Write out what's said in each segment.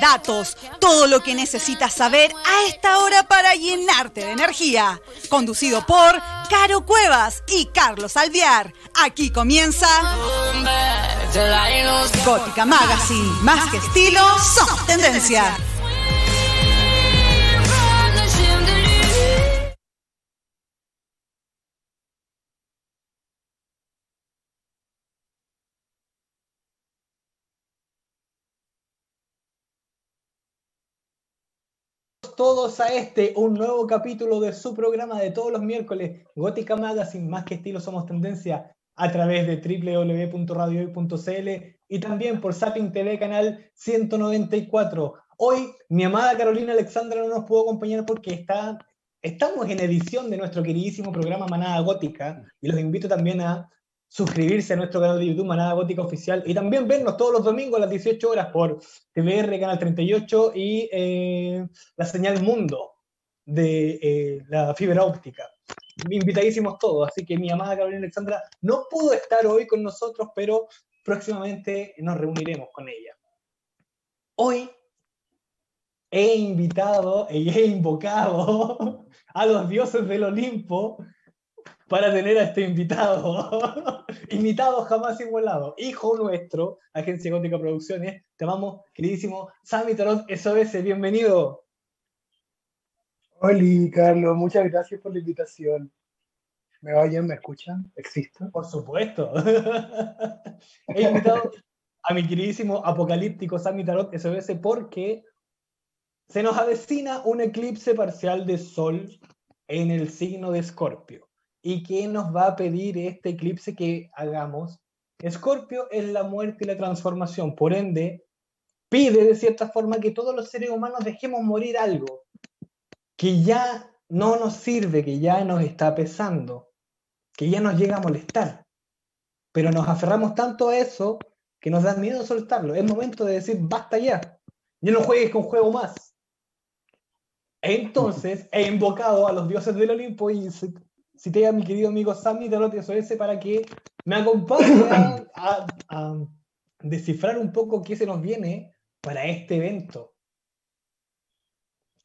datos, todo lo que necesitas saber a esta hora para llenarte de energía. Conducido por Caro Cuevas y Carlos Alviar. Aquí comienza Gótica Magazine. Más que estilo, somos tendencia. Todos a este, un nuevo capítulo de su programa de todos los miércoles, Gótica Magazine, más que estilo somos tendencia, a través de www.radiohoy.cl y también por Sapping TV canal 194. Hoy mi amada Carolina Alexandra no nos pudo acompañar porque está, estamos en edición de nuestro queridísimo programa Manada Gótica y los invito también a suscribirse a nuestro canal de YouTube Manada Gótica Oficial y también vernos todos los domingos a las 18 horas por TVR Canal 38 y eh, la señal Mundo de eh, la fibra óptica. Invitadísimos todos, así que mi amada Carolina Alexandra no pudo estar hoy con nosotros, pero próximamente nos reuniremos con ella. Hoy he invitado y he invocado a los dioses del Olimpo para tener a este invitado. invitado jamás igualado. Hijo nuestro, Agencia Gótica Producciones. Te amamos, queridísimo Sammy Tarot SOS. Bienvenido. Hola, Carlos. Muchas gracias por la invitación. ¿Me oyen? ¿Me escuchan? ¿Existo? Por supuesto. He invitado a mi queridísimo apocalíptico Sammy Tarot SOS porque se nos avecina un eclipse parcial de Sol en el signo de Escorpio. ¿Y qué nos va a pedir este eclipse que hagamos? Escorpio es la muerte y la transformación, por ende, pide de cierta forma que todos los seres humanos dejemos morir algo que ya no nos sirve, que ya nos está pesando, que ya nos llega a molestar. Pero nos aferramos tanto a eso que nos da miedo soltarlo. Es momento de decir, basta ya, ya no juegues con juego más. Entonces he invocado a los dioses del Olimpo y cité a mi querido amigo Sammy de SOS para que me acompañe a, descifrar un poco qué se nos viene para este evento.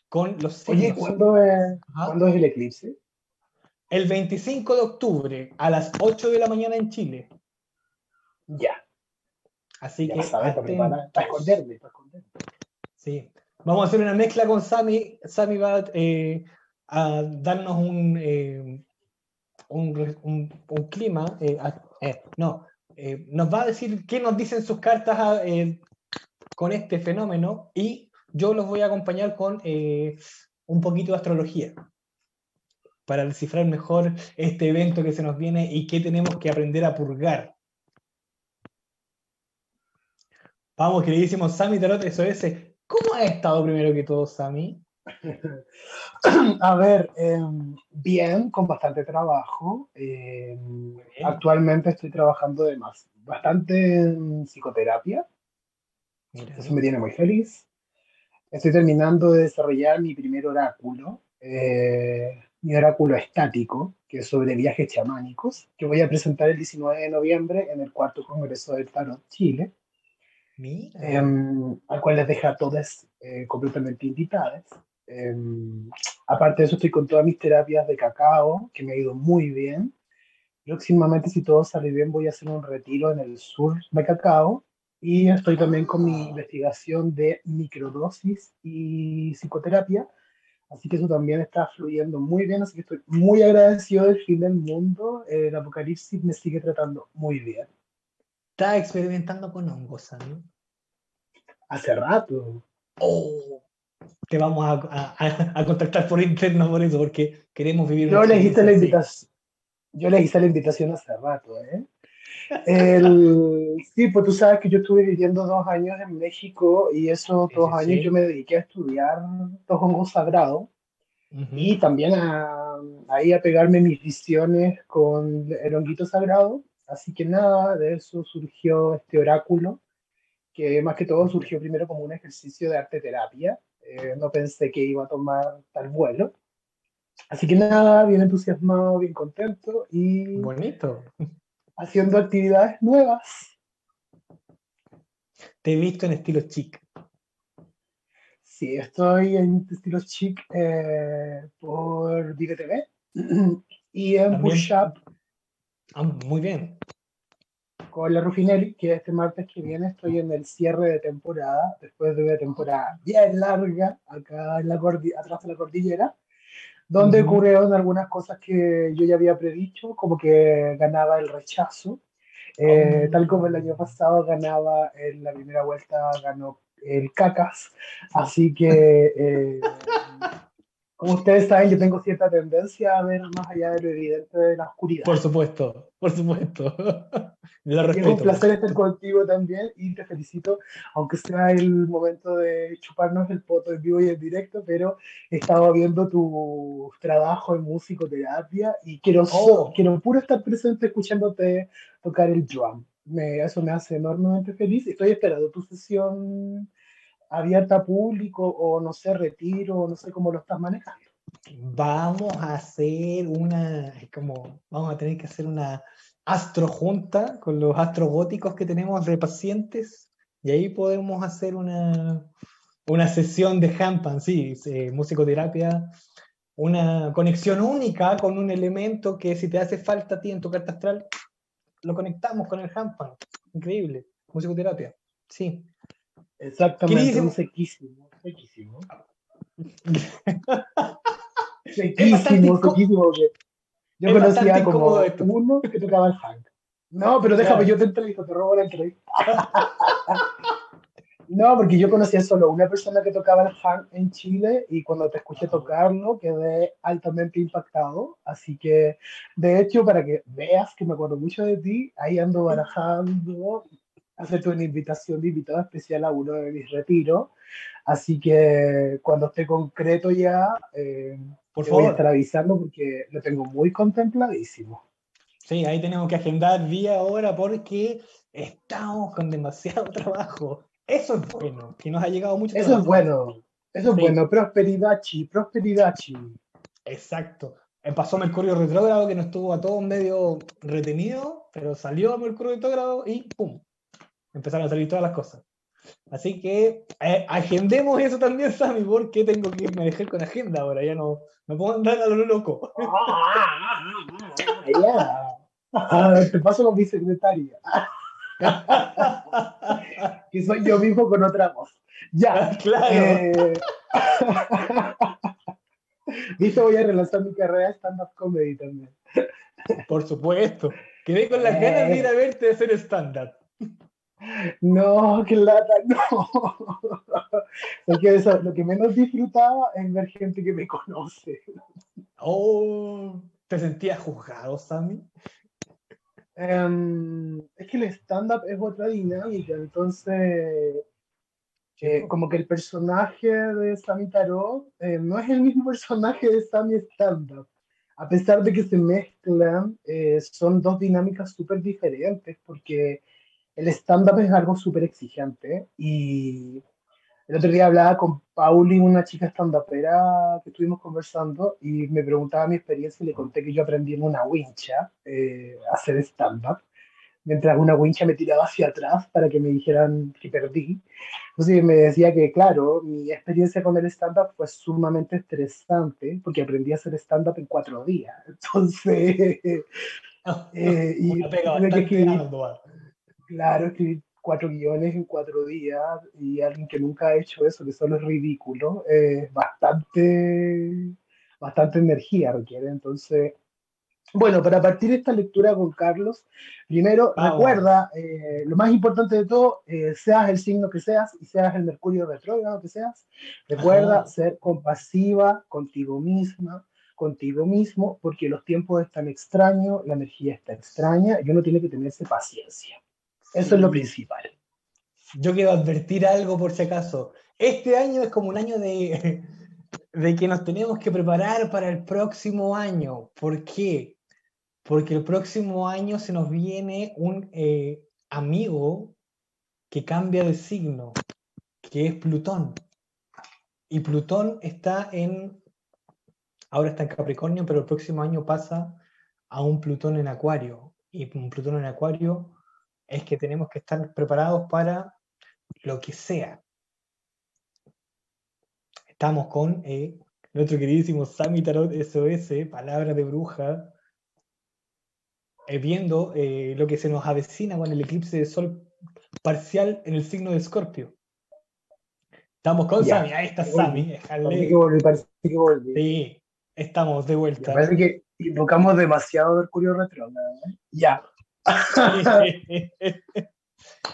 Con los Oye, ¿cuándo es, ¿cuándo es el eclipse? El 25 de octubre, a las 8 de la mañana en Chile. Ya. Así ya que. Sabes, para, para. Sí. Vamos a hacer una mezcla con Sammy. Sammy va eh, a darnos un, eh, un, un, clima, eh, eh, no, eh, nos va a decir qué nos dicen sus cartas ah, con este fenómeno y yo los voy a acompañar con un poquito de astrología para descifrar mejor este evento que se nos viene y qué tenemos que aprender a purgar. Vamos, queridísimo Sami Tarot SOS. ¿Cómo ha estado primero que todo, Sami? A ver, em, bien, con bastante trabajo. Em, actualmente estoy trabajando de más, bastante en psicoterapia. Eso me tiene muy feliz. Estoy terminando de desarrollar mi primer oráculo, eh, mi oráculo estático, que es sobre viajes chamánicos, que voy a presentar el 19 de noviembre en el cuarto Congreso del Tarot Chile. Em, al cual les deja a todas eh, completamente invitadas. Em, aparte de eso, estoy con todas mis terapias de cacao, que me ha ido muy bien. Próximamente, si todo sale bien, voy a hacer un retiro en el sur de cacao. Y estoy también con mi investigación de microdosis y psicoterapia. Así que eso también está fluyendo muy bien. Así que estoy muy agradecido del fin del mundo. El apocalipsis me sigue tratando muy bien. ¿Estás experimentando con hongos, ¿no? Hace rato. Oh, te vamos a, a, contactar por interno por eso, porque queremos vivir. Yo le hice la invitación. Yo le hice la invitación hace rato, ¿eh? El, sí, pues tú sabes que yo estuve viviendo dos años en México y esos dos años yo me dediqué a estudiar los hongos sagrados y también a, ahí a pegarme mis visiones con el honguito sagrado. Así que nada, de eso surgió este oráculo, que más que todo surgió primero como un ejercicio de arte terapia eh, no pensé que iba a tomar tal vuelo. Así que nada, bien entusiasmado, bien contento y... Bonito. Haciendo actividades nuevas. Te he visto en estilo chic. Sí, estoy en estilo chic eh, por Vive TV y en Push Up. Ah, muy bien. Con la Rufinelli, que este martes que viene estoy en el cierre de temporada, después de una temporada bien larga, acá en la atrás de la cordillera, donde ocurrieron algunas cosas que yo ya había predicho, como que ganaba el rechazo, eh, oh. tal como el año pasado ganaba en la primera vuelta, ganó el cacas. Así que, eh, como ustedes saben, yo tengo cierta tendencia a ver más allá de lo evidente de la oscuridad. Por supuesto, por supuesto. es un placer estar contigo también y te felicito, aunque sea el momento de chuparnos el poto en vivo y en directo, pero he estado viendo tu trabajo en musicoterapia y quiero, oh. quiero puro estar presente escuchándote tocar el drum eso me hace enormemente feliz. Estoy esperando tu sesión abierta a público o no sé, retiro, no sé cómo lo estás manejando. Vamos a hacer una, como, vamos a tener que hacer una astrojunta con los astrogóticos que tenemos de pacientes y ahí podemos hacer una, una sesión de Hampan, sí, musicoterapia, una conexión única con un elemento que si te hace falta a ti en tu carta astral, lo conectamos con el handpan. Increíble. Musicoterapia. Sí. Exactamente. Un sequísimo. Sequísimo. sequísimo, sequísimo. Yo conocía como uno que tocaba el funk. No, pero déjame, yo te entrevisto, te robo la entrevista. No, porque yo conocía solo una persona que tocaba el funk en Chile y cuando te escuché tocarlo quedé altamente impactado. Así que, de hecho, para que veas que me acuerdo mucho de ti, ahí ando barajando hacerte una invitación de invitado especial a uno de mis retiros. Así que cuando esté concreto ya, eh, por favor, voy a estar avisando porque lo tengo muy contempladísimo. Sí, ahí tenemos que agendar día ahora porque estamos con demasiado trabajo. Eso es bueno, que nos ha llegado mucho. Eso es bueno, eso es bueno, prosperidad chi, prosperidad chi. Exacto. Eh, pasó Mercurio retrógrado que nos estuvo a todos medio retenido, pero salió Mercurio retrógrado y ¡pum! Empezaron a salir todas las cosas. Así que eh, agendemos eso también, Sammy, porque tengo que dejar con agenda ahora, ya no, no puedo andar a lo loco. ya. te paso con mi secretaria. que soy yo mismo con otra voz. Ya. Claro. Eh... voy a relanzar mi carrera de stand-up comedy también. Por supuesto. Quedé con las ganas de ir a verte hacer stand-up. No, que lata, no. eso, lo que menos disfrutaba es ver gente que me conoce. Oh, ¿te sentías juzgado, Sammy? Em, es que el stand-up es otra dinámica, entonces, eh, como que el personaje de Sammy Tarot eh, no es el mismo personaje de Sammy Stand-up. A pesar de que se mezclan, eh, son dos dinámicas súper diferentes, porque el stand-up es algo súper exigente y el otro día hablaba con Pauli, una chica stand-upera que estuvimos conversando, y me preguntaba mi experiencia y le conté que yo aprendí en una wincha eh, a hacer stand-up, mientras una wincha me tiraba hacia atrás para que me dijeran que perdí. Entonces me decía que, claro, mi experiencia con el stand-up fue sumamente estresante, porque aprendí a hacer stand-up en cuatro días. Entonces, eh, y claro, escribir cuatro guiones en cuatro días y alguien que nunca ha hecho eso, que solo es ridículo, es bastante, bastante energía requiere. Entonces, bueno, para partir esta lectura con Carlos, primero recuerda, eh, lo más importante de todo, eh, seas el signo que seas y seas el Mercurio retrógrado que seas, recuerda ser compasiva contigo misma, contigo mismo, porque los tiempos están extraños, la energía está extraña y uno tiene que tenerse paciencia. Eso es lo principal. Yo quiero advertir algo por si acaso. Este año es como un año de, de que nos tenemos que preparar para el próximo año. ¿Por qué? Porque el próximo año se nos viene un eh, amigo que cambia de signo, que es Plutón. Y Plutón está en, ahora está en Capricornio, pero el próximo año pasa a un Plutón en Acuario. Y un Plutón en Acuario es que tenemos que estar preparados para lo que sea. Estamos con eh, nuestro queridísimo Sammy Tarot SOS, Palabra de Bruja, eh, viendo eh, lo que se nos avecina con el eclipse de sol parcial en el signo de Escorpio. Estamos con Ya. Sammy, ahí está Sammy, Parece que volví, parece que volví. Sí, estamos de vuelta. parece que invocamos demasiado Mercurio retrógrado. ¿eh? Ya,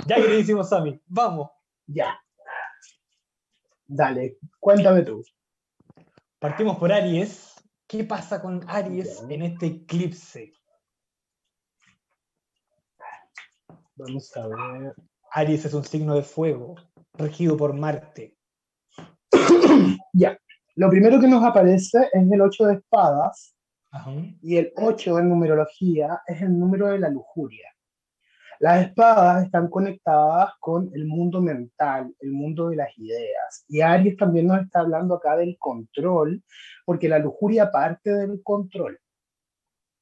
ya queridísimo Sammy, vamos. ya. Dale, cuéntame tú. Partimos por Aries. ¿Qué pasa con Aries Ya. en este eclipse? Vamos a ver. Aries es un signo de fuego, regido por Marte. Ya. Lo primero que nos aparece es el 8 de espadas Y el 8 en numerología es el número de la lujuria. Las espadas están conectadas con el mundo mental, el mundo de las ideas. Y Aries también nos está hablando acá del control, porque la lujuria parte del control.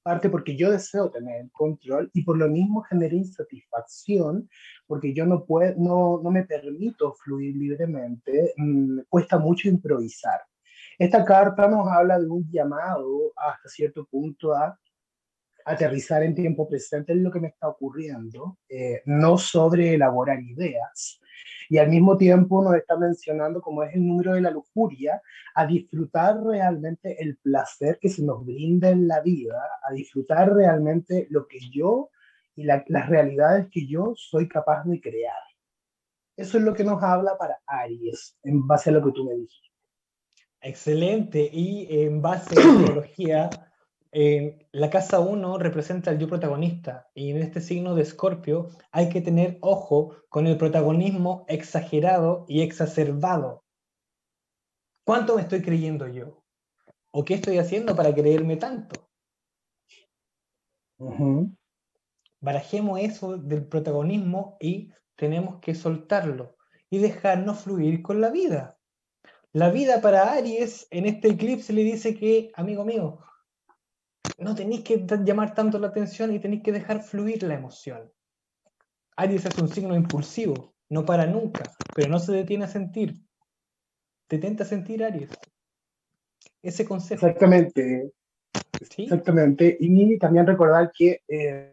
Parte porque yo deseo tener el control y por lo mismo genera insatisfacción, porque yo no, puedo, no, no me permito fluir libremente, mm, cuesta mucho improvisar. Esta carta nos habla de un llamado hasta cierto punto a aterrizar en tiempo presente en lo que me está ocurriendo, eh, no sobre elaborar ideas. Y al mismo tiempo nos está mencionando, como es el número de la lujuria, a disfrutar realmente el placer que se nos brinda en la vida, a disfrutar realmente lo que yo y la- las realidades que yo soy capaz de crear. Eso es lo que nos habla para Aries, en base a lo que tú me dijiste. Excelente. Y en base a la astrología, eh, la casa 1 representa al yo protagonista. Y en este signo de Escorpio hay que tener ojo con el protagonismo exagerado y exacerbado. ¿Cuánto me estoy creyendo yo? ¿O qué estoy haciendo para creerme tanto? Barajemos eso del protagonismo y tenemos que soltarlo y dejarnos fluir con la vida. La vida para Aries en este eclipse le dice que, amigo mío, no tenéis que llamar tanto la atención y tenéis que dejar fluir la emoción. Aries es un signo impulsivo, no para nunca, pero no se detiene a sentir. Te tenta sentir Aries. Ese consejo. Exactamente. ¿sí? Exactamente, y también recordar que eh,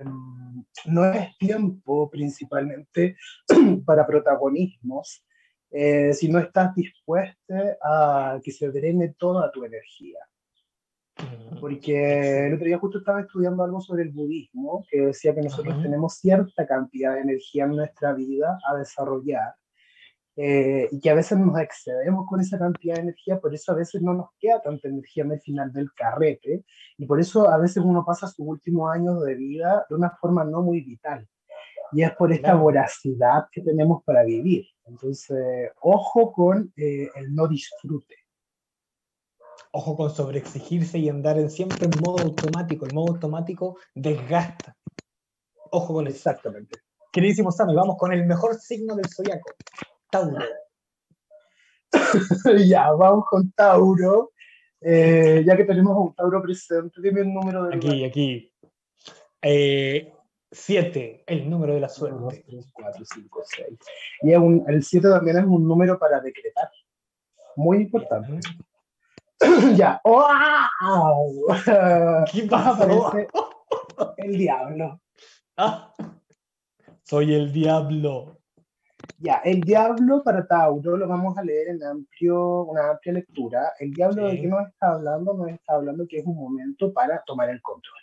no es tiempo principalmente para protagonismos eh, si no estás dispuesto a que se drene toda tu energía. Mm, Porque el otro día justo estaba estudiando algo sobre el budismo, que decía que nosotros Ajá. tenemos cierta cantidad de energía en nuestra vida a desarrollar, eh, y que a veces nos excedemos con esa cantidad de energía, por eso a veces no nos queda tanta energía en el final del carrete, y por eso a veces uno pasa sus últimos años de vida de una forma no muy vital. Y es por esta Claro. voracidad que tenemos para vivir. Entonces, ojo con eh, el no disfrute. Ojo con sobreexigirse y andar en siempre en modo automático. El modo automático desgasta. Ojo con eso. Exactamente. Queridísimo Sammy, vamos con el mejor signo del zodiaco. Tauro. ya, vamos con Tauro. Eh, ya que tenemos a un Tauro presente, dime el número de Aquí, aquí. Eh, siete, el número de la 1, 2, suerte. 3, 4, 5, 6. Y es un- el 7 también es un número para decretar. Muy importante. ya. ¡Wow! ¿Qué pasó? El diablo. Ah, soy el diablo. Ya, el diablo para Tauro lo vamos a leer en amplio, una amplia lectura. El diablo de qué nos está hablando, nos está hablando que es un momento para tomar el control.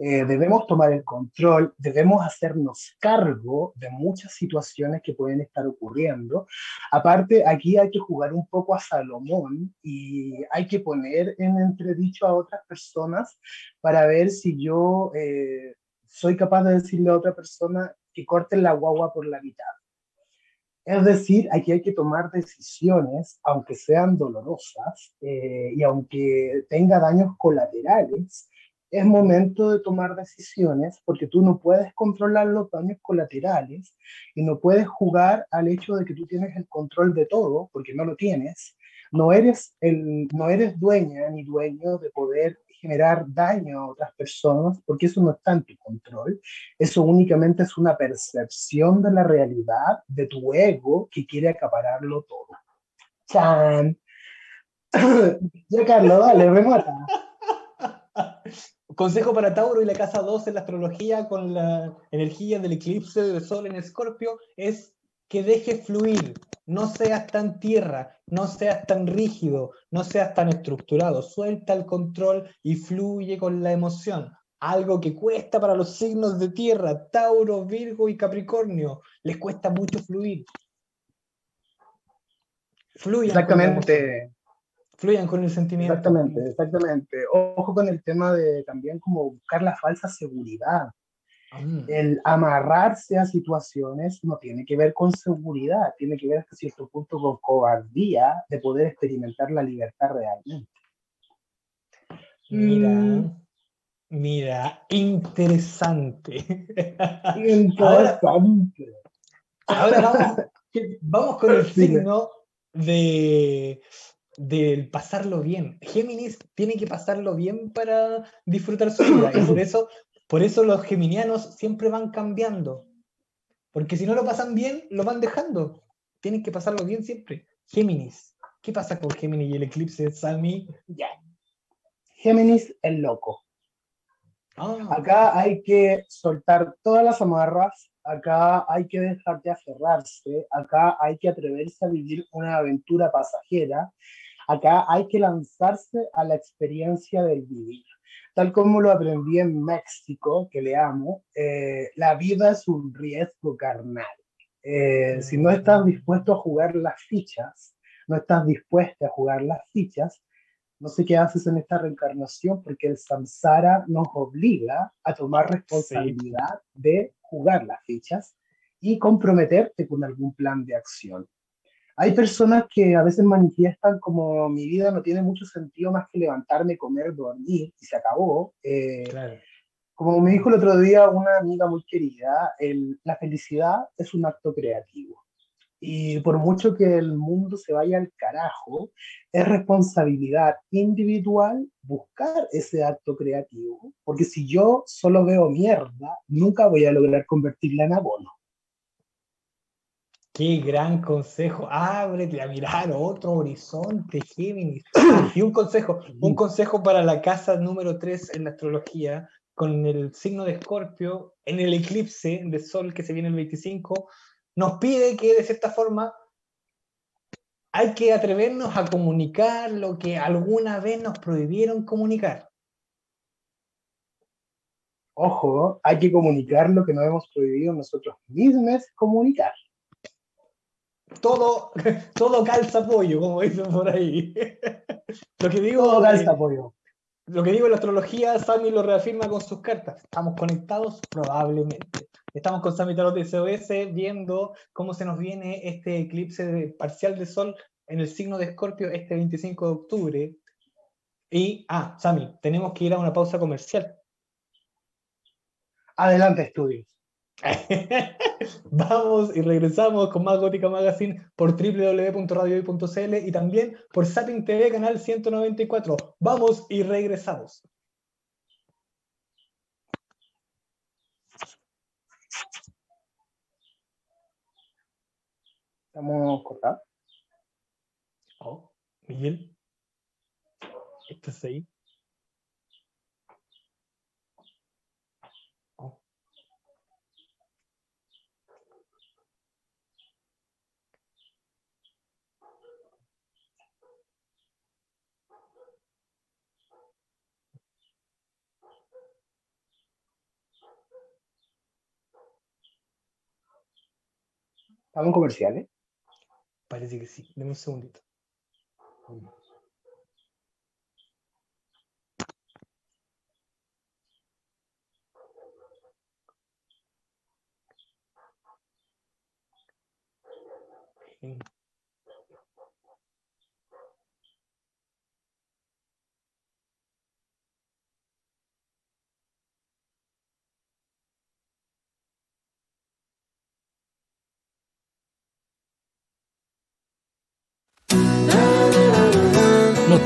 Eh, debemos tomar el control, debemos hacernos cargo de muchas situaciones que pueden estar ocurriendo. Aparte, aquí hay que jugar un poco a Salomón y hay que poner en entredicho a otras personas para ver si yo eh, soy capaz de decirle a otra persona que corten la guagua por la mitad. Es decir, aquí hay que tomar decisiones, aunque sean dolorosas eh, y aunque tenga daños colaterales, es momento de tomar decisiones porque tú no puedes controlar los daños colaterales y no puedes jugar al hecho de que tú tienes el control de todo, porque no lo tienes. No eres, el, no eres dueña ni dueño de poder generar daño a otras personas, porque eso no está en tu control. Eso únicamente es una percepción de la realidad de tu ego que quiere acapararlo todo. Chan. ya, Carlos, dale, remata. Consejo para Tauro y la casa 2 en la astrología con la energía del eclipse del sol en Escorpio es que dejes fluir, no seas tan tierra, no seas tan rígido, no seas tan estructurado, suelta el control y fluye con la emoción. Algo que cuesta para los signos de tierra, Tauro, Virgo y Capricornio, les cuesta mucho fluir. Fluyan Exactamente. Fluyan con el sentimiento. Exactamente, exactamente. Ojo con el tema de también como buscar la falsa seguridad. Mm. El amarrarse a situaciones no tiene que ver con seguridad, tiene que ver hasta cierto punto con cobardía de poder experimentar la libertad realmente. Mira, mm. mira, interesante. Interesante. Ahora, vamos, vamos, con el signo de del pasarlo bien. Géminis tiene que pasarlo bien para disfrutar su vida y por eso por eso los geminianos siempre van cambiando. Porque si no lo pasan bien, lo van dejando. Tienen que pasarlo bien siempre. Géminis. ¿Qué pasa con Géminis y el eclipse, Sammy? Ya. Géminis el loco. Ah. Acá hay que soltar todas las amarras, acá hay que dejar de aferrarse, acá hay que atreverse a vivir una aventura pasajera, acá hay que lanzarse a la experiencia del vivir tal como lo aprendí en México, que le amo, eh, la vida es un riesgo carnal. Eh, si no estás dispuesto a jugar las fichas, no estás dispuesta a jugar las fichas, no sé qué haces en esta reencarnación porque el samsara nos obliga a tomar responsabilidad de jugar las fichas y comprometerte con algún plan de acción. Hay personas que a veces manifiestan como mi vida no tiene mucho sentido más que levantarme, comer, dormir y se acabó. Eh, como me dijo el otro día una amiga muy querida, la felicidad es un acto creativo. Y por mucho que el mundo se vaya al carajo, es responsabilidad individual buscar ese acto creativo, porque si yo solo veo mierda, nunca voy a lograr convertirla en abono. Qué gran consejo. Ábrete a mirar otro horizonte, Géminis. Y un consejo, un consejo para la casa número 3 en la astrología, con el signo de Escorpio, en el eclipse de Sol que se viene el 25, nos pide que de cierta forma hay que atrevernos a comunicar lo que alguna vez nos prohibieron comunicar. Ojo, hay que comunicar lo que nos hemos prohibido nosotros mismos comunicar todo, todo calza pollo, como dicen por ahí. lo que digo, todo calza pollo. Lo que digo en la astrología, Sammy lo reafirma con sus cartas. Estamos conectados probablemente. Estamos con Sammy Tarot de SOS viendo cómo se nos viene este eclipse parcial de sol en el signo de Escorpio este 25 de octubre. Y, ah, Sammy, tenemos que ir a una pausa comercial. Adelante, estudios. Vamos y regresamos con más Gótica Magazine por www.radiohoy.cl y también por Sapping TV, canal 194. Vamos y regresamos. Estamos cortados. Oh, Miguel. ¿Estás ahí? ¿Estamos comerciales? Parece que sí. Deme un segundito.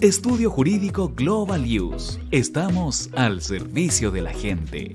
Estudio Jurídico Global Use. Estamos al servicio de la gente.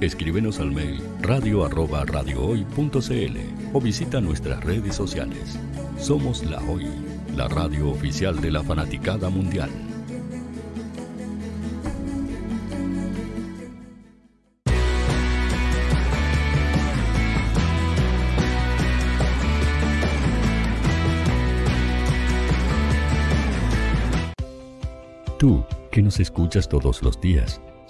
Escríbenos al mail radio arroba o visita nuestras redes sociales. Somos La Hoy, la radio oficial de la fanaticada mundial. Tú, que nos escuchas todos los días,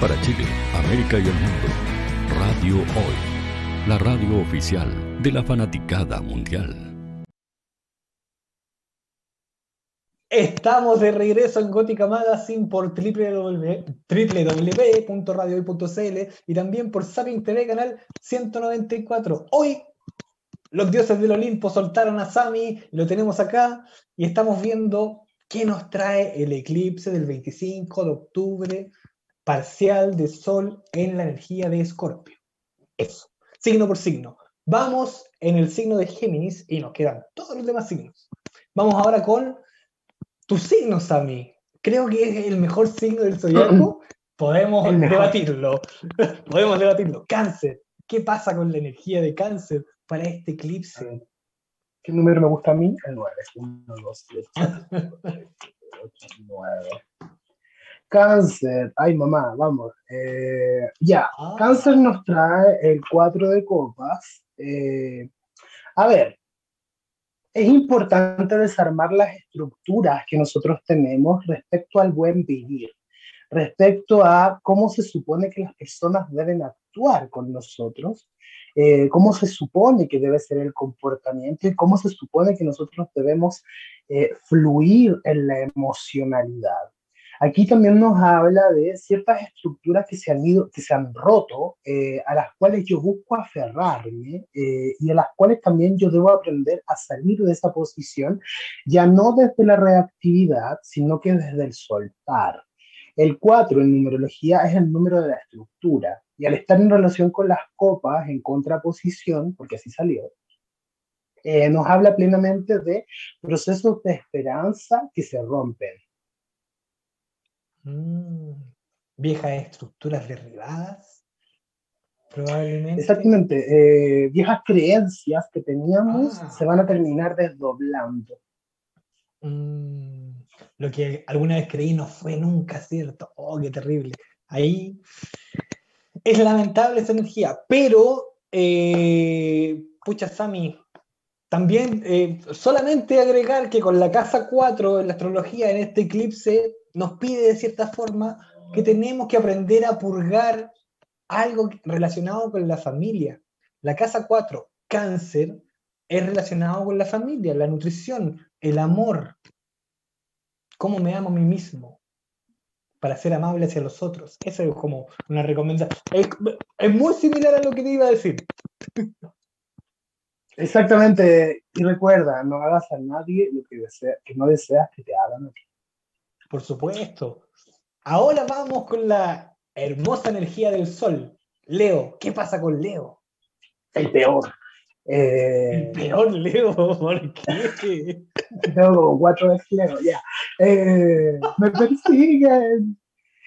para Chile, América y el mundo. Radio Hoy, la radio oficial de la fanaticada mundial. Estamos de regreso en Gótica Magazine por www.radiohoy.cl y también por Sapien TV Canal 194. Hoy los dioses del Olimpo soltaron a Sami, lo tenemos acá y estamos viendo qué nos trae el eclipse del 25 de octubre parcial de Sol en la energía de Escorpio. Eso, signo por signo. Vamos en el signo de Géminis y nos quedan todos los demás signos. Vamos ahora con tu signo, Sammy, creo que es el mejor signo del zodiaco. Podemos debatirlo. Podemos debatirlo. Cáncer. ¿Qué pasa con la energía de cáncer para este eclipse? ¿Qué número me gusta a mí? El 9. 1, 2, 3, 4, 8, 9. Cáncer, ay mamá, vamos. Eh, ya, ah. Cáncer nos trae el 4 de copas. Eh, a ver, es importante desarmar las estructuras que nosotros tenemos respecto al buen vivir, respecto a cómo se supone que las personas deben actuar con nosotros, eh, cómo se supone que debe ser el comportamiento y cómo se supone que nosotros debemos eh, fluir en la emocionalidad. Aquí también nos habla de ciertas estructuras que se han ido, que se han roto, eh, a las cuales yo busco aferrarme eh, y a las cuales también yo debo aprender a salir de esa posición, ya no desde la reactividad, sino que desde el soltar. El 4 en numerología es el número de la estructura y al estar en relación con las copas en contraposición, porque así salió, eh, nos habla plenamente de procesos de esperanza que se rompen Mm, viejas estructuras derribadas, probablemente. Exactamente, eh, viejas creencias que teníamos ah. se van a terminar desdoblando. Mm, lo que alguna vez creí no fue nunca cierto. Oh, qué terrible. Ahí es lamentable esa energía, pero, eh, pucha, Sami, también eh, solamente agregar que con la casa 4 en la astrología, en este eclipse, nos pide de cierta forma que tenemos que aprender a purgar algo relacionado con la familia. La casa 4, cáncer, es relacionado con la familia, la nutrición, el amor. ¿Cómo me amo a mí mismo? Para ser amable hacia los otros. Eso es como una recomendación. Es, muy similar a lo que te iba a decir. Exactamente. Y recuerda, no hagas a nadie lo que, que no deseas que te hagan a. Por supuesto. Ahora vamos con la hermosa energía del sol. Leo, ¿qué pasa con Leo? El peor. Eh, el peor Leo, ¿por qué? Tengo cuatro de Leo, ya. Eh, me persiguen.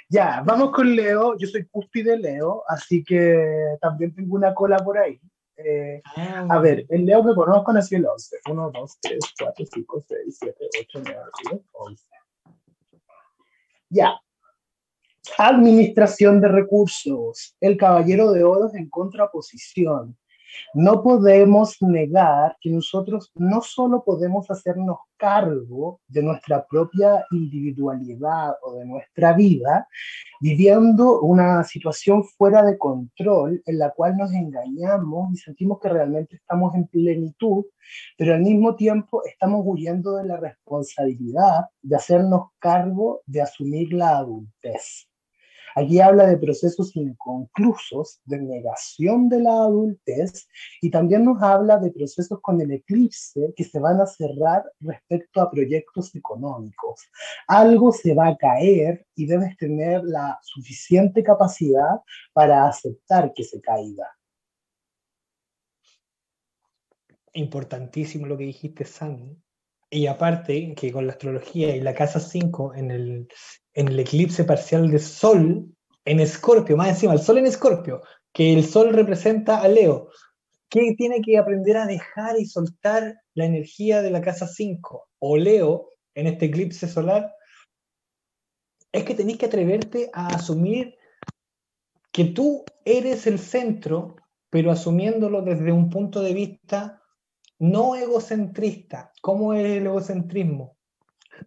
Ya, vamos con Leo. Yo soy cúspide Leo, así que también tengo una cola por ahí. Eh, ah, a ver, el Leo que conozco nació el 11. 1, 2, 3, 4, 5, 6, 7, 8, 9, 10, 11. Ya. Administración de recursos. El caballero de oros en contraposición. No podemos negar que nosotros no solo podemos hacernos cargo de nuestra propia individualidad o de nuestra vida, viviendo una situación fuera de control en la cual nos engañamos y sentimos que realmente estamos en plenitud, pero al mismo tiempo estamos huyendo de la responsabilidad de hacernos cargo de asumir la adultez. Aquí habla de procesos inconclusos, de negación de la adultez y también nos habla de procesos con el eclipse que se van a cerrar respecto a proyectos económicos. Algo se va a caer y debes tener la suficiente capacidad para aceptar que se caiga. Importantísimo lo que dijiste, Sam. Y aparte, que con la astrología y la casa 5 en el, en el eclipse parcial de Sol en Escorpio, más encima, el Sol en Escorpio, que el Sol representa a Leo, que tiene que aprender a dejar y soltar la energía de la casa 5 o Leo en este eclipse solar, es que tenéis que atreverte a asumir que tú eres el centro, pero asumiéndolo desde un punto de vista no egocentrista. ¿Cómo es el egocentrismo?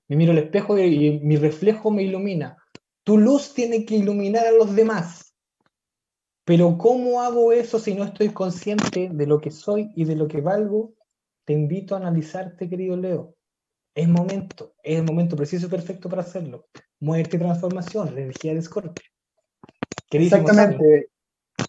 Me miro al espejo y mi reflejo me ilumina. Tu luz tiene que iluminar a los demás. Pero ¿cómo hago eso si no estoy consciente de lo que soy y de lo que valgo? Te invito a analizarte, querido Leo. Es momento, es el momento preciso y perfecto para hacerlo. Muerte y transformación, la energía de Scorpio. Exactamente.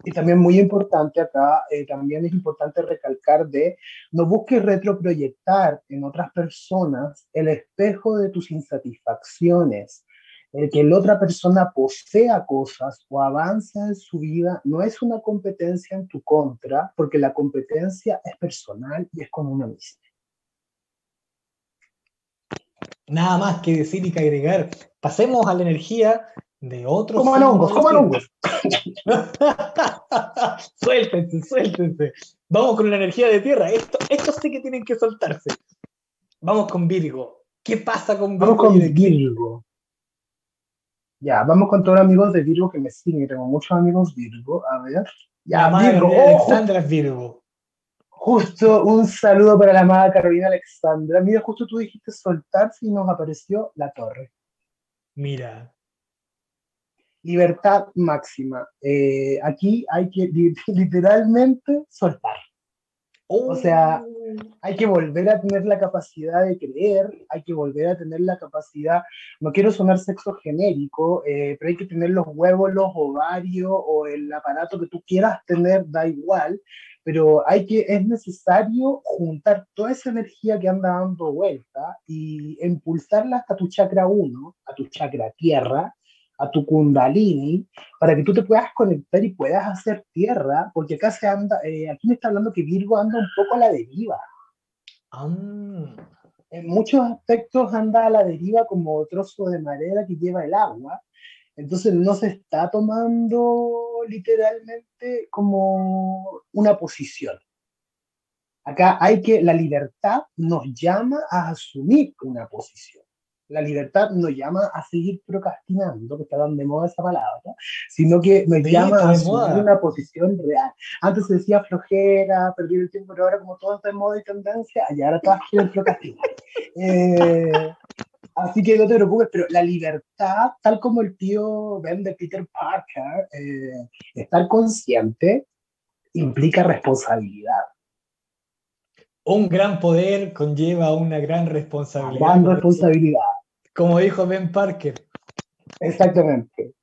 Y también muy importante acá, eh, también es importante recalcar de no busques retroproyectar en otras personas el espejo de tus insatisfacciones. El que la otra persona posea cosas o avance en su vida no es una competencia en tu contra, porque la competencia es personal y es con una misma. Nada más que decir y que agregar. Pasemos a la energía de otros. Coman hongos, coman hongos. suéltense, suéltense. Vamos con la energía de tierra. Esto, esto sí que tienen que soltarse. Vamos con Virgo. ¿Qué pasa con Virgo? Vamos con Virgo. Ya, vamos con todos los amigos de Virgo que me siguen. Tengo muchos amigos Virgo. A ver. Ya, Virgo. Alexandra Virgo. Justo un saludo para la amada Carolina Alexandra. Mira, justo tú dijiste soltarse y nos apareció la torre. Mira, libertad máxima. Eh, aquí hay que literalmente soltar. O sea, oh. hay que volver a tener la capacidad de creer, hay que volver a tener la capacidad, no quiero sonar sexo genérico, eh, pero hay que tener los huevos, los ovarios o el aparato que tú quieras tener, da igual, pero hay que, es necesario juntar toda esa energía que anda dando vuelta y impulsarla hasta tu chakra 1, a tu chakra tierra, a tu kundalini para que tú te puedas conectar y puedas hacer tierra, porque acá se anda, eh, aquí me está hablando que Virgo anda un poco a la deriva. Ah. En muchos aspectos anda a la deriva como trozo de madera que lleva el agua, entonces no se está tomando literalmente como una posición. Acá hay que, la libertad nos llama a asumir una posición la libertad nos llama a seguir procrastinando, que está tan de moda esa palabra, sino que nos llama a asumir una posición real. Antes se decía flojera, perder el tiempo, pero ahora como todo está de moda y tendencia, allá ahora todas quieren procrastinar. Eh, así que no te preocupes, pero la libertad, tal como el tío Ben de Peter Parker, eh, estar consciente implica responsabilidad. Un gran poder conlleva una gran responsabilidad. Gran responsabilidad. Como dijo Ben Parker. Exactamente.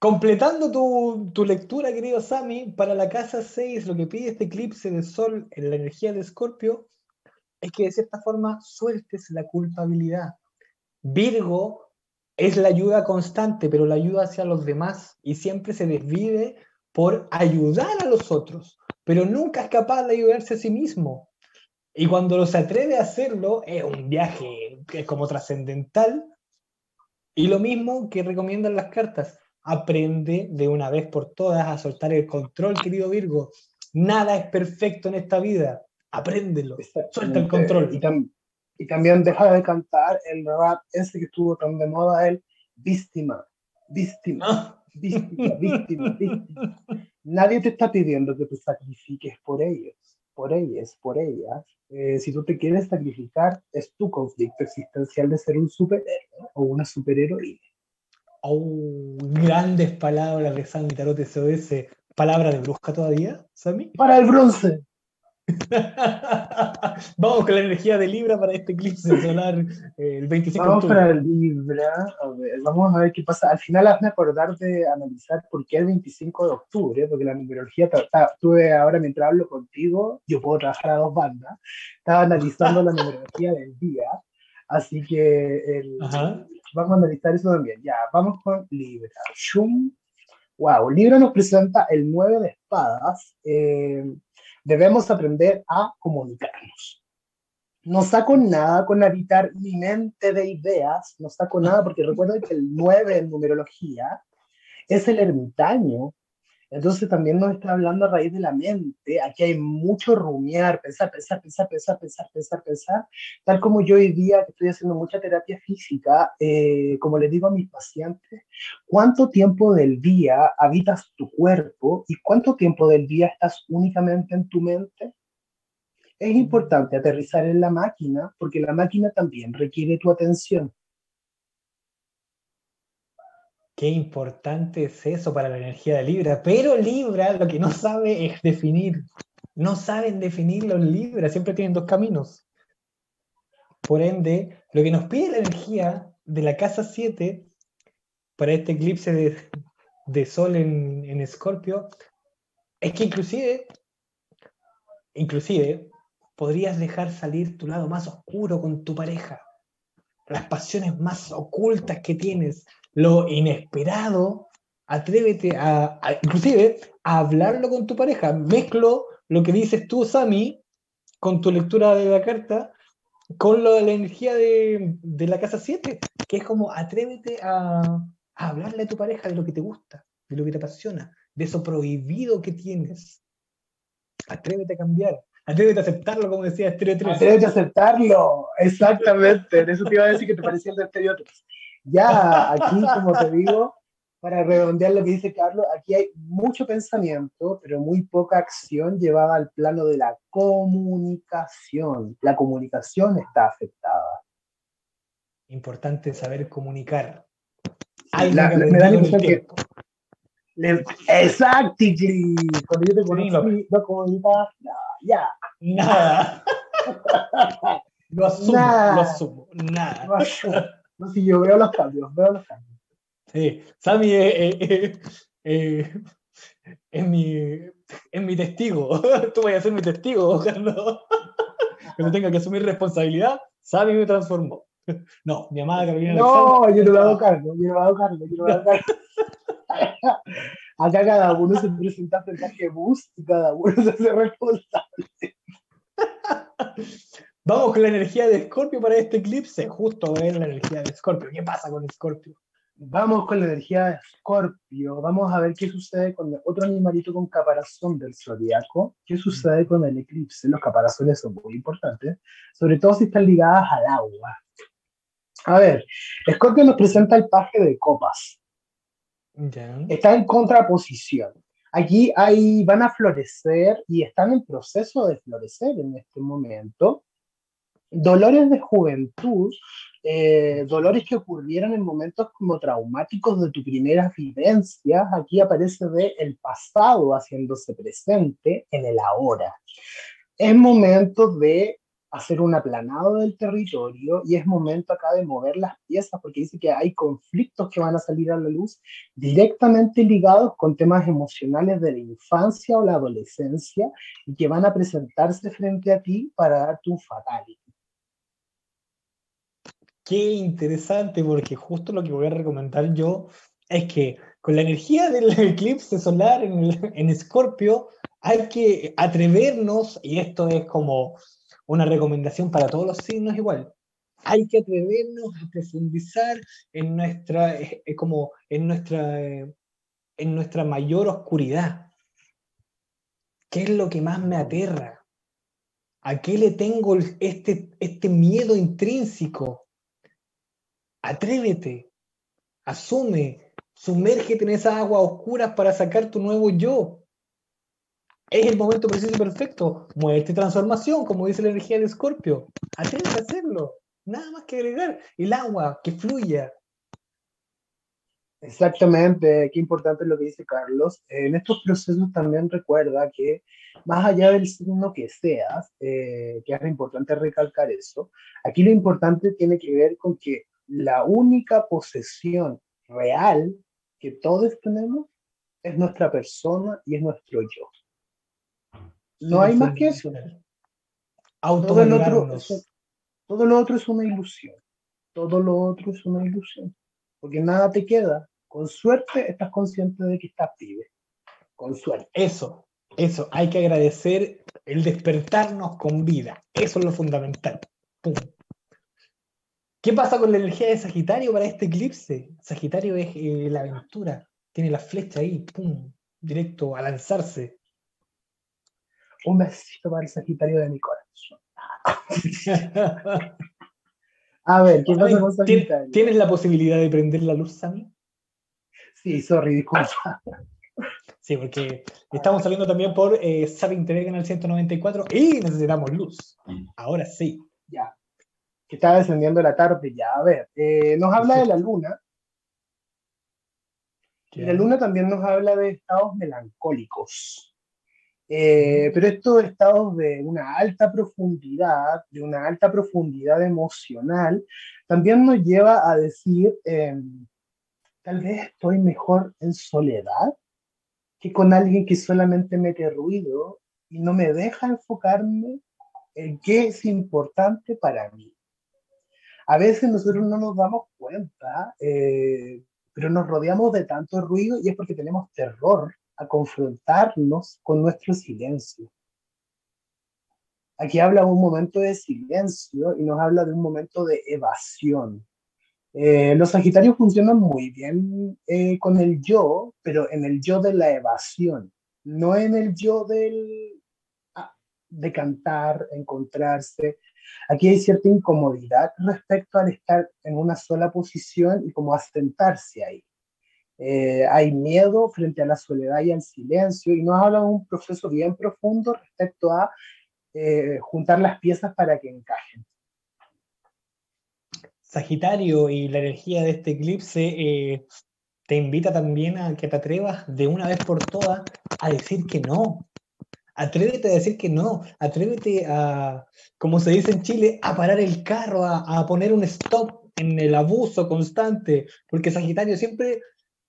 Completando tu, tu, lectura, querido Sammy, para la casa 6, lo que pide este eclipse de sol en la energía de Escorpio es que de cierta forma sueltes la culpabilidad. Virgo es la ayuda constante, pero la ayuda hacia los demás y siempre se desvive por ayudar a los otros, pero nunca es capaz de ayudarse a sí mismo. Y cuando se atreve a hacerlo, es un viaje que es como trascendental. Y lo mismo que recomiendan las cartas. Aprende de una vez por todas a soltar el control, querido Virgo. Nada es perfecto en esta vida. Apréndelo. Suelta el control. Y, y, también deja de cantar el rap ese que estuvo tan de moda, el víctima, víctima, ah. víctima, víctima, víctima. Nadie te está pidiendo que te sacrifiques por ellos por ellas, por ellas, eh, si tú te quieres sacrificar, es tu conflicto existencial de ser un superhéroe o una superheroína. Oh, grandes palabras de Sammy Tarot SOS. ¿Palabra de brusca todavía, Sammy? Para el bronce. Vamos con la energía de Libra para este eclipse solar eh, el 25 Vamos para Libra, a ver, vamos a ver qué pasa. Al final hazme acordar de analizar por qué el 25 de octubre, porque la numerología, tuve ahora mientras hablo contigo, yo puedo trabajar a dos bandas, estaba analizando la numerología del día, así que el, vamos a analizar eso también. Ya, vamos con Libra. Shum. Wow, Libra nos presenta el 9 de espadas. Eh, debemos aprender a comunicarnos. No saco nada con habitar mi mente de ideas, no saco nada porque recuerdo que el 9 en numerología es el ermitaño entonces también nos está hablando a raíz de la mente. Aquí hay mucho rumiar, pensar, pensar, pensar, pensar, pensar, pensar, pensar. Tal como yo hoy día que estoy haciendo mucha terapia física, eh, como les digo a mis pacientes, ¿cuánto tiempo del día habitas tu cuerpo y cuánto tiempo del día estás únicamente en tu mente? Es importante aterrizar en la máquina porque la máquina también requiere tu atención. Qué importante es eso para la energía de Libra. Pero Libra lo que no sabe es definir. No saben definir los Libra, siempre tienen dos caminos. Por ende, lo que nos pide la energía de la casa 7 para este eclipse de, Sol en, en Escorpio es que inclusive, inclusive, podrías dejar salir tu lado más oscuro con tu pareja, las pasiones más ocultas que tienes, lo inesperado, atrévete a, inclusive, hablarlo con tu pareja. Mezclo lo que dices tú, Sami, con tu lectura de la carta, con lo de la energía de, la casa 7, que es como atrévete a, hablarle a tu pareja de lo que te gusta, de lo que te apasiona, de eso prohibido que tienes. Atrévete a cambiar. Atrévete a aceptarlo, como decía Estereo 3. Atrévete a aceptarlo, exactamente. eso te iba a decir que te parecía el de Estereo 3. Ya, aquí, como te digo, para redondear lo que dice Carlos, aquí hay mucho pensamiento, pero muy poca acción llevada al plano de la comunicación. La comunicación está afectada. Importante saber comunicar. me da la impresión que Exactly. Cuando yo te conocí, no comunicabas nada. Ya. Nada. lo asumo, nada. lo asumo. Nada. No, asumo. No, si yo veo los cambios, veo los cambios. Sí, Sammy es, es, mi, es mi testigo. Tú vas a ser mi testigo cuando, cuando tenga que asumir responsabilidad. Sammy me transformó. No, mi amada Carolina. No, yo no lo hago cargo, yo no lo hago cargo, yo no lo hago cargo. Acá cada uno se presenta frente a bus y cada uno se hace responsable. Vamos con la energía de Scorpio para este eclipse. Justo ver la energía de Scorpio. ¿Qué pasa con Scorpio? Vamos con la energía de Scorpio. Vamos a ver qué sucede con otro animalito con caparazón del zodiaco. ¿Qué sucede con el eclipse? Los caparazones son muy importantes, sobre todo si están ligadas al agua. A ver, Scorpio nos presenta el paje de copas. Está en contraposición. Aquí hay, van a florecer y están en proceso de florecer en este momento. Dolores de juventud, eh, dolores que ocurrieron en momentos como traumáticos de tu primera vivencia, aquí aparece de el pasado haciéndose presente en el ahora. Es momento de hacer un aplanado del territorio y es momento acá de mover las piezas porque dice que hay conflictos que van a salir a la luz directamente ligados con temas emocionales de la infancia o la adolescencia y que van a presentarse frente a ti para dar tu fatality. Qué interesante porque justo lo que voy a recomendar yo es que con la energía del eclipse solar en, Escorpio hay que atrevernos, y esto es como una recomendación para todos los signos igual. Hay que atrevernos a profundizar en nuestra, eh, eh, como en nuestra, eh, en nuestra mayor oscuridad. ¿Qué es lo que más me aterra? ¿A qué le tengo este, este miedo intrínseco? Atrévete, asume, sumérgete en esas aguas oscuras para sacar tu nuevo yo es el momento preciso y perfecto. Muerte transformación, como dice la energía de Escorpio. Atrévete a hacerlo. Nada más que agregar. El agua, que fluya. Exactamente, qué importante lo que dice Carlos. En estos procesos también recuerda que más allá del signo que seas, eh, que es importante recalcar eso, aquí lo importante tiene que ver con que la única posesión real que todos tenemos es nuestra persona y es nuestro yo. No hay más que eso. Todo lo, otro, todo lo otro es una ilusión. Todo lo otro es una ilusión. Porque nada te queda. Con suerte estás consciente de que estás vive. Con suerte. Eso, eso. Hay que agradecer el despertarnos con vida. Eso es lo fundamental. ¿Qué pasa con la energía de Sagitario para este eclipse? Sagitario es eh, la aventura. Tiene la flecha ahí, pum, directo a lanzarse un besito para el Sagitario de mi corazón. A ver, ¿qué pasa con Sagitario? ¿Tienes la posibilidad de prender la luz, Sammy? Sí, sorry, disculpa. Sí, porque estamos saliendo también por eh, Sabin TV Canal 194 y necesitamos luz. Ahora sí. Ya. Que está descendiendo la tarde ya. A ver, eh, nos habla de la luna. La luna también nos habla de estados melancólicos. Eh, pero estos estados de una alta profundidad, de una alta profundidad emocional, también nos lleva a decir, em, tal vez estoy mejor en soledad que con alguien que solamente mete ruido y no me deja enfocarme en qué es importante para mí. A veces nosotros no nos damos cuenta, eh, pero nos rodeamos de tanto ruido y es porque tenemos terror a confrontarnos con nuestro silencio. Aquí habla un momento de silencio y nos habla de un momento de evasión. Eh, los Sagitarios funcionan muy bien eh, con el yo, pero en el yo de la evasión, no en el yo del, ah, de cantar, encontrarse. Aquí hay cierta incomodidad respecto al estar en una sola posición y como asentarse ahí. Eh, hay miedo frente a la soledad y al silencio, y nos habla de un proceso bien profundo respecto a eh, juntar las piezas para que encajen. Sagitario y la energía de este eclipse eh, te invita también a que te atrevas de una vez por todas a decir que no. Atrévete a decir que no, atrévete a, como se dice en Chile, a parar el carro, a, a poner un stop en el abuso constante, porque Sagitario siempre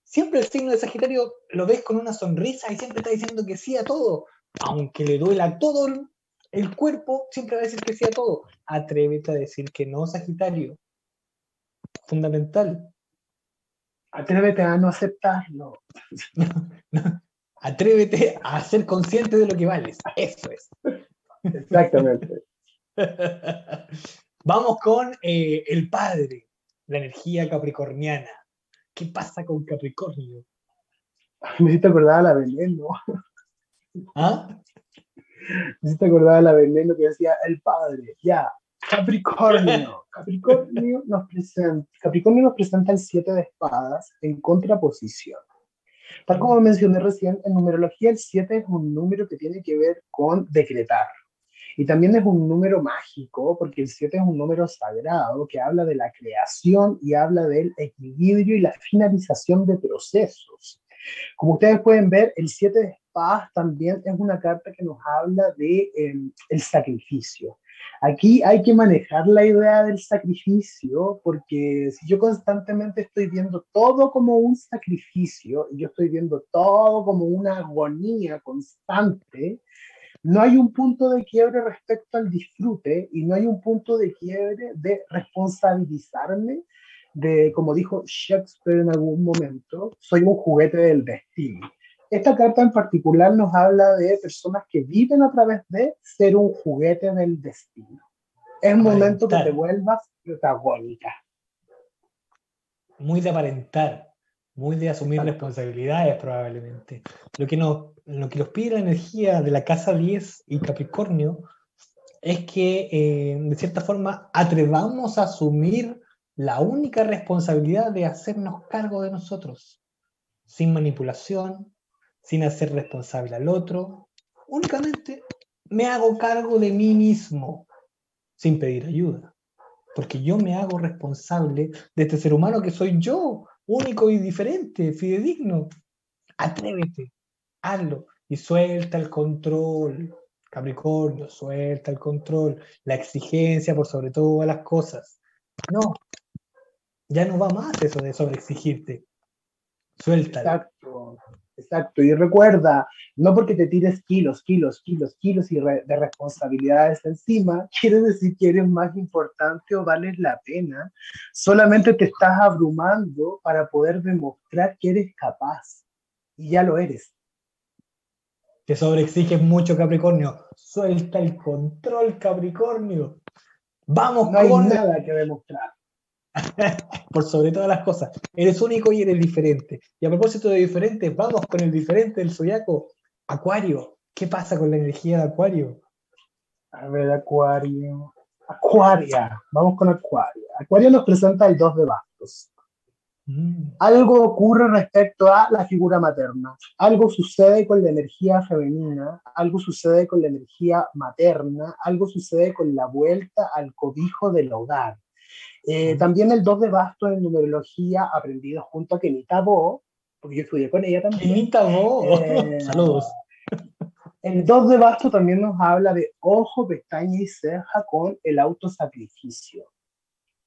siempre el signo de Sagitario lo ves con una sonrisa y siempre está diciendo que sí a todo. Aunque le duela todo el cuerpo, siempre va a decir que sí a todo. Atrévete a decir que no, Sagitario. Fundamental. Atrévete a no aceptarlo. Atrévete a ser consciente de lo que vales. Eso es. Exactamente. Vamos con eh, el padre, la energía capricorniana. ¿Qué pasa con Capricornio? Me hiciste acordar a la veneno. ¿Ah? Me hiciste acordar a la veneno que decía el padre. Ya, Capricornio. Capricornio nos presenta, Capricornio nos presenta el 7 de espadas en contraposición. Tal como mencioné recién, en numerología el 7 es un número que tiene que ver con decretar. Y también es un número mágico, porque el 7 es un número sagrado que habla de la creación y habla del equilibrio y la finalización de procesos. Como ustedes pueden ver, el 7 de espadas también es una carta que nos habla de em, el sacrificio. Aquí hay que manejar la idea del sacrificio porque si yo constantemente estoy viendo todo como un sacrificio y yo estoy viendo todo como una agonía constante, no hay un punto de quiebre respecto al disfrute y no hay un punto de quiebre de responsabilizarme de, como dijo Shakespeare en algún momento, soy un juguete del destino. Esta carta en particular nos habla de personas que viven a través de ser un juguete del destino. Es momento que te vuelvas protagónica. Muy de aparentar muy de asumir responsabilidades probablemente. Lo que, nos, lo que nos pide la energía de la casa 10 y Capricornio es que eh, de cierta forma atrevamos a asumir la única responsabilidad de hacernos cargo de nosotros, sin manipulación, sin hacer responsable al otro, únicamente me hago cargo de mí mismo, sin pedir ayuda, porque yo me hago responsable de este ser humano que soy yo, único y diferente, fidedigno. Atrévete, hazlo y suelta el control. Capricornio, suelta el control, la exigencia por sobre todas las cosas. No, ya no va más eso de sobreexigirte. Suéltalo. Exacto. Exacto, y recuerda, no porque te tires kilos, kilos, kilos, kilos y de responsabilidades encima, quiere decir que eres más importante o vales la pena. Solamente te estás abrumando para poder demostrar que eres capaz. Y ya lo eres. Te sobreexiges mucho, Capricornio. Suelta el control, Capricornio. Vamos no hay nada que demostrar. por sobre todas las cosas. Eres único y eres diferente. Y a propósito de diferente, vamos con el diferente del zodiaco, Acuario. ¿Qué pasa con la energía de Acuario? A ver, Acuario. Acuaria. Vamos con Acuario. Acuario nos presenta el 2 de bastos. Mm. Algo ocurre respecto a la figura materna. Algo sucede con la energía femenina, algo sucede con la energía materna, algo sucede con la vuelta al cobijo del hogar eh, también el 2 de basto en numerología aprendido junto a Kenita Bo, porque yo estudié con ella también. Eh, Saludos. El 2 de basto también nos habla de ojo, pestaña y ceja con el autosacrificio.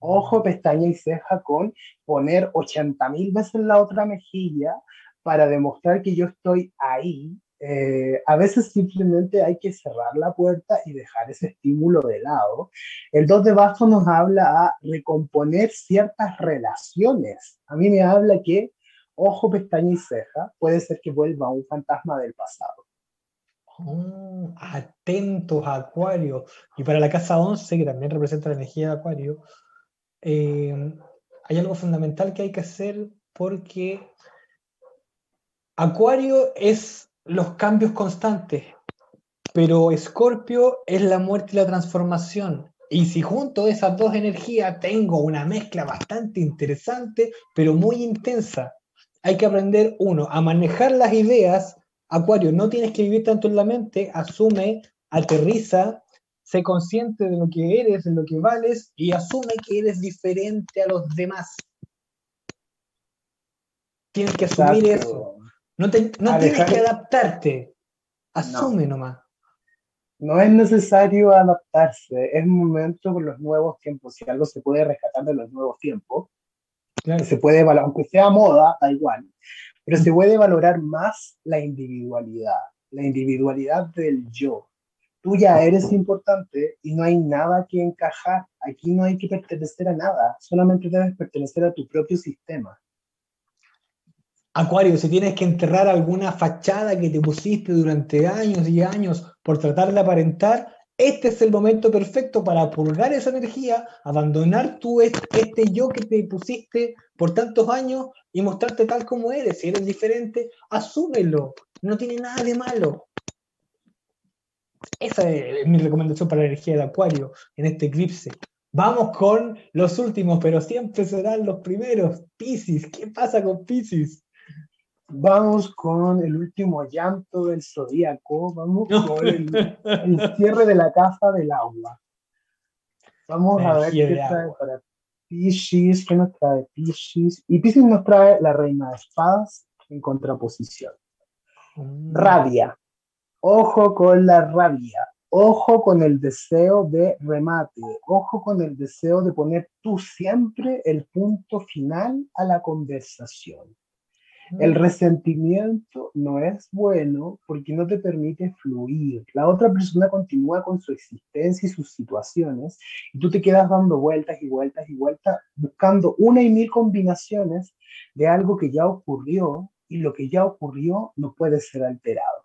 Ojo, pestaña y ceja con poner 80 mil veces la otra mejilla para demostrar que yo estoy ahí. Eh, a veces simplemente hay que cerrar la puerta y dejar ese estímulo de lado. El 2 de basto nos habla a recomponer ciertas relaciones. A mí me habla que ojo, pestaña y ceja puede ser que vuelva un fantasma del pasado. Oh, atentos, Acuario. Y para la casa 11, que también representa la energía de Acuario, eh, hay algo fundamental que hay que hacer porque Acuario es los cambios constantes, pero Escorpio es la muerte y la transformación. Y si junto a esas dos energías tengo una mezcla bastante interesante, pero muy intensa, hay que aprender, uno, a manejar las ideas Acuario, no tienes que vivir tanto en la mente, asume, aterriza, sé consciente de lo que eres, de lo que vales y asume que eres diferente a los demás. Tienes que asumir eso. No, tienes que adaptarte, asume nomás. No es necesario adaptarse, es momento con los nuevos tiempos. Si algo se puede rescatar de los nuevos tiempos, se puede, aunque sea moda, da igual pero se puede valorar más la individualidad, la individualidad del yo. Tú ya eres importante y no hay nada que encajar. Aquí no hay que pertenecer a nada, solamente debes pertenecer a tu propio sistema. Acuario, si tienes que enterrar alguna fachada que te pusiste durante años y años por tratar de aparentar, este es el momento perfecto para purgar esa energía, abandonar tú este yo que te pusiste por tantos años y mostrarte tal como eres. Si eres diferente, asúmelo. No tiene nada de malo. Esa es mi recomendación para la energía de Acuario en este eclipse. Vamos con los últimos, pero siempre serán los primeros. Piscis, ¿qué pasa con Piscis? Vamos con el último llanto del zodíaco. Vamos con el, cierre de la casa del agua. Vamos a ver qué trae para Pisces. ¿Qué nos trae Pisces? Y Pisces nos trae la reina de espadas en contraposición. Mm. Rabia. Ojo con la rabia. Ojo con el deseo de remate. Ojo con el deseo de poner tú siempre el punto final a la conversación. El resentimiento no es bueno porque no te permite fluir. La otra persona continúa con su existencia y sus situaciones y tú te quedas dando vueltas y vueltas y vueltas buscando una y mil combinaciones de algo que ya ocurrió y lo que ya ocurrió no puede ser alterado.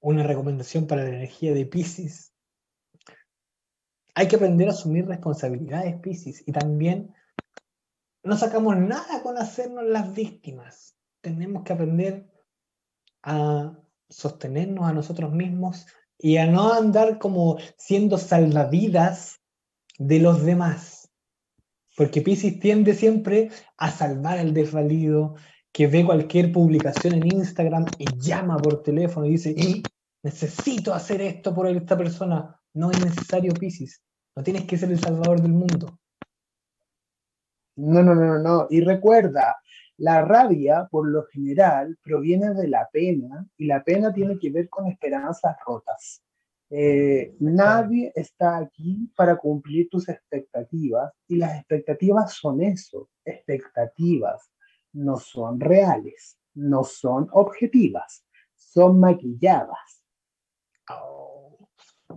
Una recomendación para la energía de Pisces. Hay que aprender a asumir responsabilidades, Pisces, y también no sacamos nada con hacernos las víctimas. Tenemos que aprender a sostenernos a nosotros mismos y a no andar como siendo salvavidas de los demás. Porque Pisces tiende siempre a salvar al desvalido, que ve cualquier publicación en Instagram y llama por teléfono y dice, necesito hacer esto por esta persona. No es necesario, Pisces. No tienes que ser el salvador del mundo. No, no, no, no. Y recuerda, la rabia, por lo general, proviene de la pena y la pena tiene que ver con esperanzas rotas. Eh, nadie está aquí para cumplir tus expectativas y las expectativas son eso, expectativas, no son reales, no son objetivas, son maquilladas. Oh,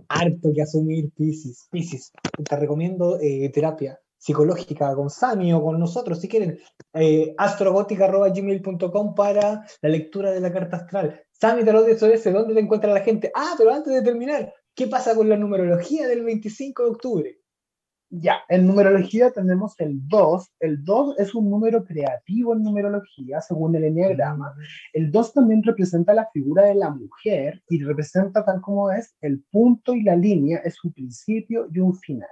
harto que asumir, Pisces. Pisces, te recomiendo eh, terapia psicológica con Sami o con nosotros, si quieren, eh, astrogótica.gmail.com para la lectura de la carta astral. Sami Tarot de SOS, ¿dónde te encuentra la gente? Ah, pero antes de terminar, ¿qué pasa con la numerología del 25 de octubre? Ya, en numerología tenemos el 2. El 2 es un número creativo en numerología, según el enneagrama. Mm. El 2 también representa la figura de la mujer y representa tal como es el punto y la línea, es un principio y un final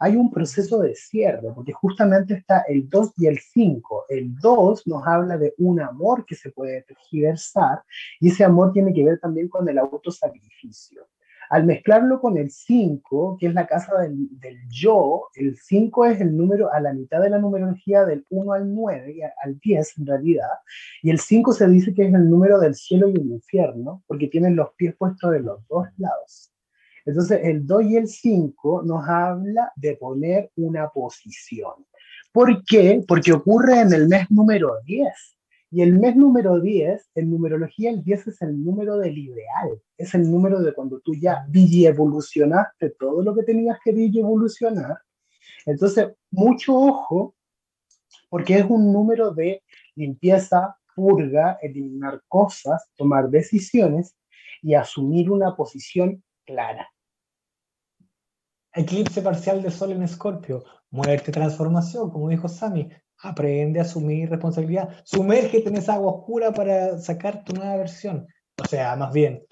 hay un proceso de cierre, porque justamente está el 2 y el 5. El 2 nos habla de un amor que se puede tergiversar y ese amor tiene que ver también con el autosacrificio. Al mezclarlo con el 5, que es la casa del, yo, el 5 es el número a la mitad de la numerología del 1 al 9, al 10 en realidad, y el 5 se dice que es el número del cielo y el infierno, porque tienen los pies puestos de los dos lados. Entonces, el 2 y el 5 nos habla de poner una posición. ¿Por qué? Porque ocurre en el mes número 10. Y el mes número 10, en numerología el 10 es el número del ideal, es el número de cuando tú ya evolucionaste todo lo que tenías que evolucionar. Entonces, mucho ojo, porque es un número de limpieza, purga, eliminar cosas, tomar decisiones y asumir una posición clara. Eclipse parcial de Sol en Escorpio, muerte, transformación, como dijo Sami, aprende a asumir responsabilidad, sumérgete en esa agua oscura para sacar tu nueva versión. O sea, más bien,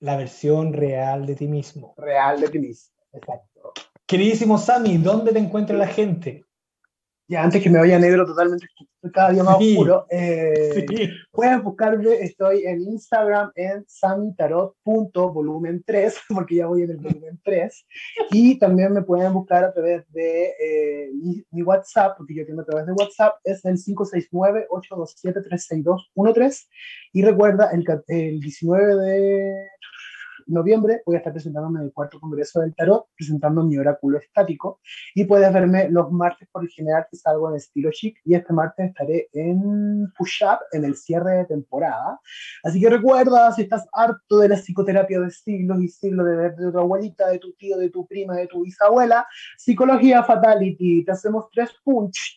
la versión real de ti mismo. Real de ti mismo, exacto. Queridísimo Sami, ¿dónde te encuentra la gente? Ya antes que me vaya negro totalmente, cada día más oscuro, eh, pueden buscarme, estoy en Instagram en samitarot.volumen 3, porque ya voy en el volumen 3, y también me pueden buscar a través de eh, mi, WhatsApp, porque yo tengo a través de WhatsApp, es el 569-827-36213, y recuerda, el, el 19 de noviembre voy a estar presentándome en el cuarto congreso del tarot, presentando mi oráculo estático y puedes verme los martes por el general que salgo en estilo chic y este martes estaré en Push Up en el cierre de temporada. Así que recuerda, si estás harto de la psicoterapia de siglos y siglos de de tu abuelita, de tu tío, de tu prima, de tu bisabuela, psicología fatality, te hacemos tres punch,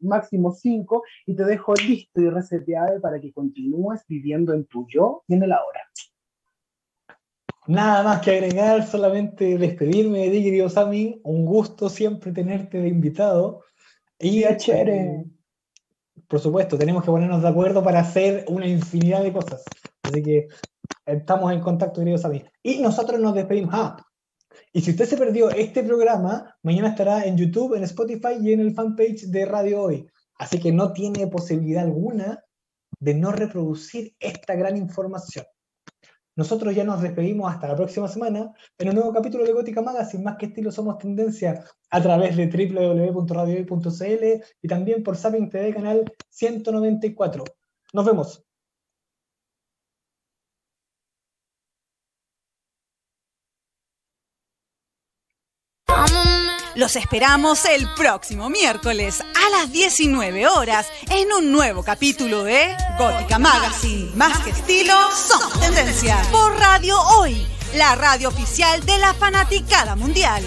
máximo cinco y te dejo listo y reseteado para que continúes viviendo en tu yo y en el ahora. Nada más que agregar, solamente despedirme de ti, querido Sammy. Un gusto siempre tenerte de invitado. Y chévere. Por supuesto, tenemos que ponernos de acuerdo para hacer una infinidad de cosas. Así que estamos en contacto, querido Sammy. Y nosotros nos despedimos. Ah, y si usted se perdió este programa, mañana estará en YouTube, en Spotify y en el fanpage de Radio Hoy. Así que no tiene posibilidad alguna de no reproducir esta gran información. Nosotros ya nos despedimos hasta la próxima semana en un nuevo capítulo de Gótica Magazine, más que estilo somos tendencia a través de www.radiohoy.cl y también por Sapien TV canal 194. Nos vemos. Los esperamos el próximo miércoles a las 19 horas en un nuevo capítulo de Gótica Magazine. Más que estilo, somos tendencia. Por Radio Hoy, la radio oficial de la fanaticada mundial.